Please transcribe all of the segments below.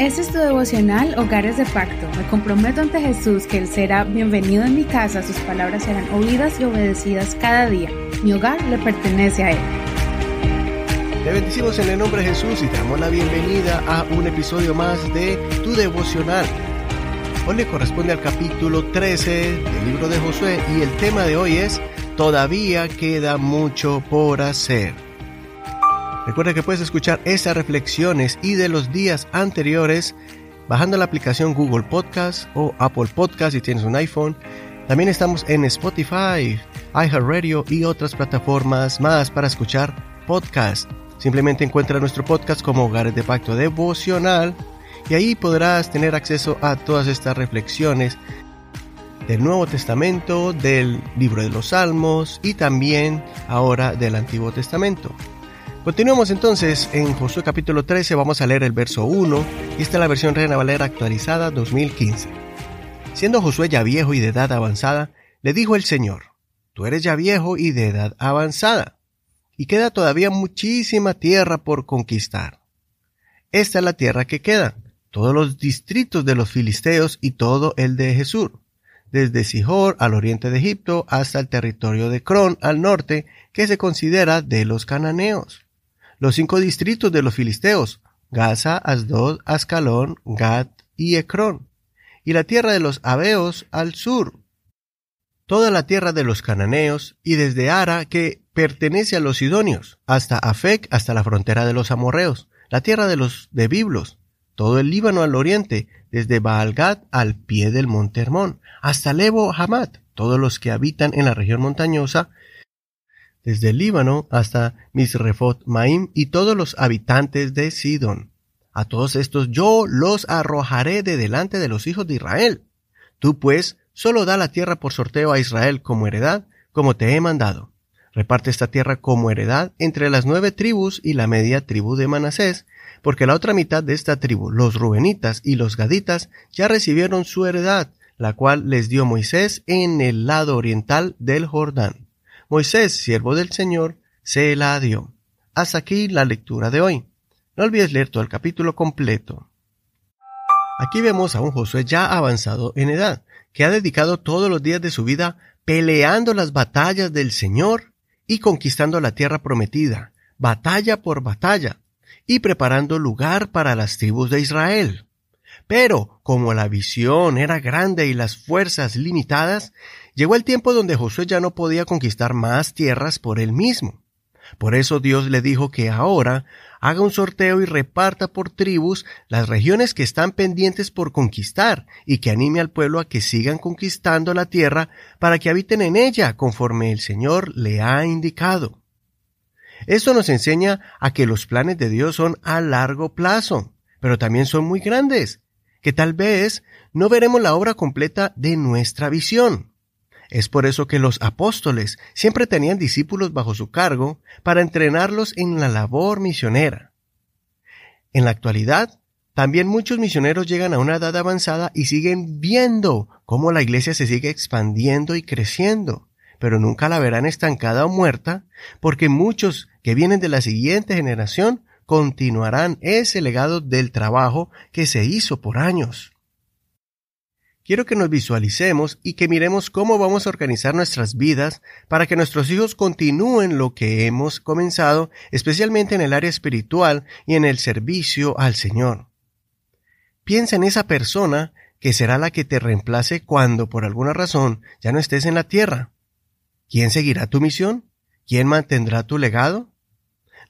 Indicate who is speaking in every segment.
Speaker 1: Este es tu devocional Hogares de Pacto. Me comprometo ante Jesús que Él será bienvenido en mi casa, sus palabras serán oídas y obedecidas cada día. Mi hogar le pertenece a Él.
Speaker 2: Te bendecimos en el nombre de Jesús y te damos la bienvenida a un episodio más de tu devocional. Hoy le corresponde al capítulo 13 del libro de Josué y el tema de hoy es Todavía queda mucho por hacer. Recuerda que puedes escuchar estas reflexiones y de los días anteriores bajando la aplicación Google Podcast o Apple Podcast si tienes un iPhone. También estamos en Spotify, iHeartRadio y otras plataformas más para escuchar podcast. Simplemente encuentra nuestro podcast como Hogares de Pacto Devocional y ahí podrás tener acceso a todas estas reflexiones del Nuevo Testamento, del libro de los Salmos y también ahora del Antiguo Testamento. Continuamos entonces en Josué capítulo 13, vamos a leer el verso 1, y esta es la versión Reina Valera actualizada 2015. Siendo Josué ya viejo y de edad avanzada, le dijo el Señor, Tú eres ya viejo y de edad avanzada, y queda todavía muchísima tierra por conquistar. Esta es la tierra que queda, todos los distritos de los filisteos y todo el de Jesús, desde Sihor al oriente de Egipto hasta el territorio de Cron al norte, que se considera de los cananeos los cinco distritos de los filisteos, Gaza, Asdod, Ascalón, Gad y Ecrón, y la tierra de los Abeos al sur, toda la tierra de los cananeos, y desde Ara, que pertenece a los sidonios, hasta Afec, hasta la frontera de los amorreos, la tierra de los de Biblos, todo el Líbano al oriente, desde Baalgad al pie del monte Hermón, hasta Lebo Hamat, todos los que habitan en la región montañosa, desde el Líbano hasta Misrefot Maim y todos los habitantes de Sidón. A todos estos yo los arrojaré de delante de los hijos de Israel. Tú pues solo da la tierra por sorteo a Israel como heredad, como te he mandado. Reparte esta tierra como heredad entre las nueve tribus y la media tribu de Manasés, porque la otra mitad de esta tribu, los Rubenitas y los Gaditas, ya recibieron su heredad, la cual les dio Moisés en el lado oriental del Jordán. Moisés, siervo del Señor, se la dio. Hasta aquí la lectura de hoy. No olvides leer todo el capítulo completo. Aquí vemos a un Josué ya avanzado en edad, que ha dedicado todos los días de su vida peleando las batallas del Señor y conquistando la tierra prometida, batalla por batalla, y preparando lugar para las tribus de Israel. Pero, como la visión era grande y las fuerzas limitadas, llegó el tiempo donde Josué ya no podía conquistar más tierras por él mismo. Por eso Dios le dijo que ahora haga un sorteo y reparta por tribus las regiones que están pendientes por conquistar y que anime al pueblo a que sigan conquistando la tierra para que habiten en ella conforme el Señor le ha indicado. Esto nos enseña a que los planes de Dios son a largo plazo, pero también son muy grandes que tal vez no veremos la obra completa de nuestra visión. Es por eso que los apóstoles siempre tenían discípulos bajo su cargo para entrenarlos en la labor misionera. En la actualidad, también muchos misioneros llegan a una edad avanzada y siguen viendo cómo la iglesia se sigue expandiendo y creciendo, pero nunca la verán estancada o muerta, porque muchos que vienen de la siguiente generación continuarán ese legado del trabajo que se hizo por años. Quiero que nos visualicemos y que miremos cómo vamos a organizar nuestras vidas para que nuestros hijos continúen lo que hemos comenzado, especialmente en el área espiritual y en el servicio al Señor. Piensa en esa persona que será la que te reemplace cuando por alguna razón ya no estés en la tierra. ¿Quién seguirá tu misión? ¿Quién mantendrá tu legado?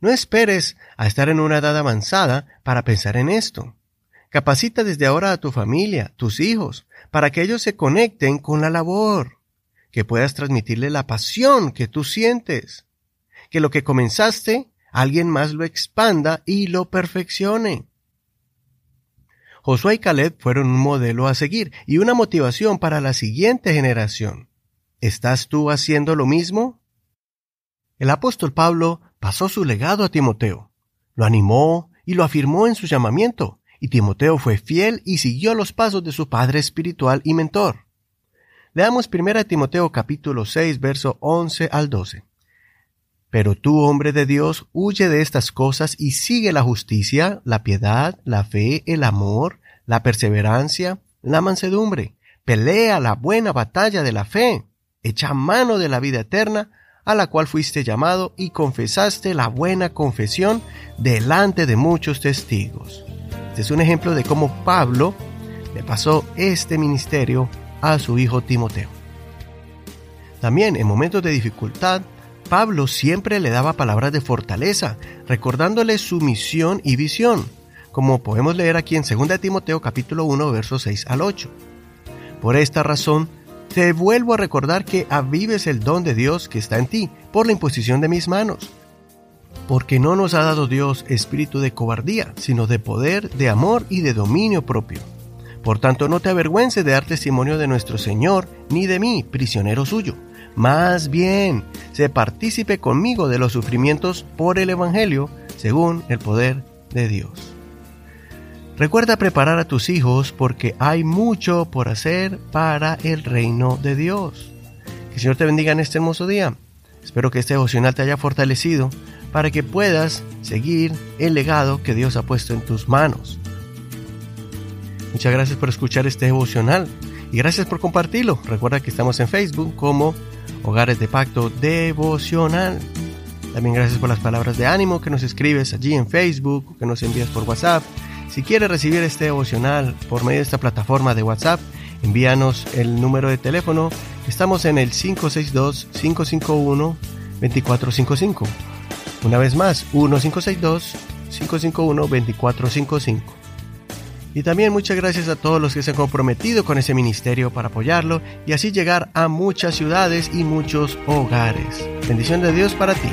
Speaker 2: No esperes a estar en una edad avanzada para pensar en esto. Capacita desde ahora a tu familia, tus hijos, para que ellos se conecten con la labor, que puedas transmitirle la pasión que tú sientes, que lo que comenzaste, alguien más lo expanda y lo perfeccione. Josué y Caleb fueron un modelo a seguir y una motivación para la siguiente generación. ¿Estás tú haciendo lo mismo? El apóstol Pablo pasó su legado a Timoteo, lo animó y lo afirmó en su llamamiento, y Timoteo fue fiel y siguió los pasos de su padre espiritual y mentor. Leamos 1 Timoteo capítulo 6, verso 11 al 12. Pero tú, hombre de Dios, huye de estas cosas y sigue la justicia, la piedad, la fe, el amor, la perseverancia, la mansedumbre. Pelea la buena batalla de la fe. Echa mano de la vida eterna, a la cual fuiste llamado y confesaste la buena confesión delante de muchos testigos. Este es un ejemplo de cómo Pablo le pasó este ministerio a su hijo Timoteo. También en momentos de dificultad, Pablo siempre le daba palabras de fortaleza, recordándole su misión y visión, como podemos leer aquí en 2 Timoteo capítulo 1 versos 6 al 8. Por esta razón, te vuelvo a recordar que avives el don de Dios que está en ti por la imposición de mis manos. Porque no nos ha dado Dios espíritu de cobardía, sino de poder, de amor y de dominio propio. Por tanto, no te avergüences de dar testimonio de nuestro Señor, ni de mí, prisionero suyo más bien, se partícipe conmigo de los sufrimientos por el Evangelio, según el poder de Dios. Recuerda preparar a tus hijos porque hay mucho por hacer para el reino de Dios. Que el Señor te bendiga en este hermoso día. Espero que este devocional te haya fortalecido para que puedas seguir el legado que Dios ha puesto en tus manos. Muchas gracias por escuchar este devocional y gracias por compartirlo. Recuerda que estamos en Facebook como Hogares de Pacto Devocional. También gracias por las palabras de ánimo que nos escribes allí en Facebook, que nos envías por WhatsApp. Si quieres recibir este devocional por medio de esta plataforma de WhatsApp, envíanos el número de teléfono. Estamos en el 562-551-2455. Una vez más, 1562-551-2455. Y también muchas gracias a todos los que se han comprometido con ese ministerio para apoyarlo y así llegar a muchas ciudades y muchos hogares. Bendición de Dios para ti.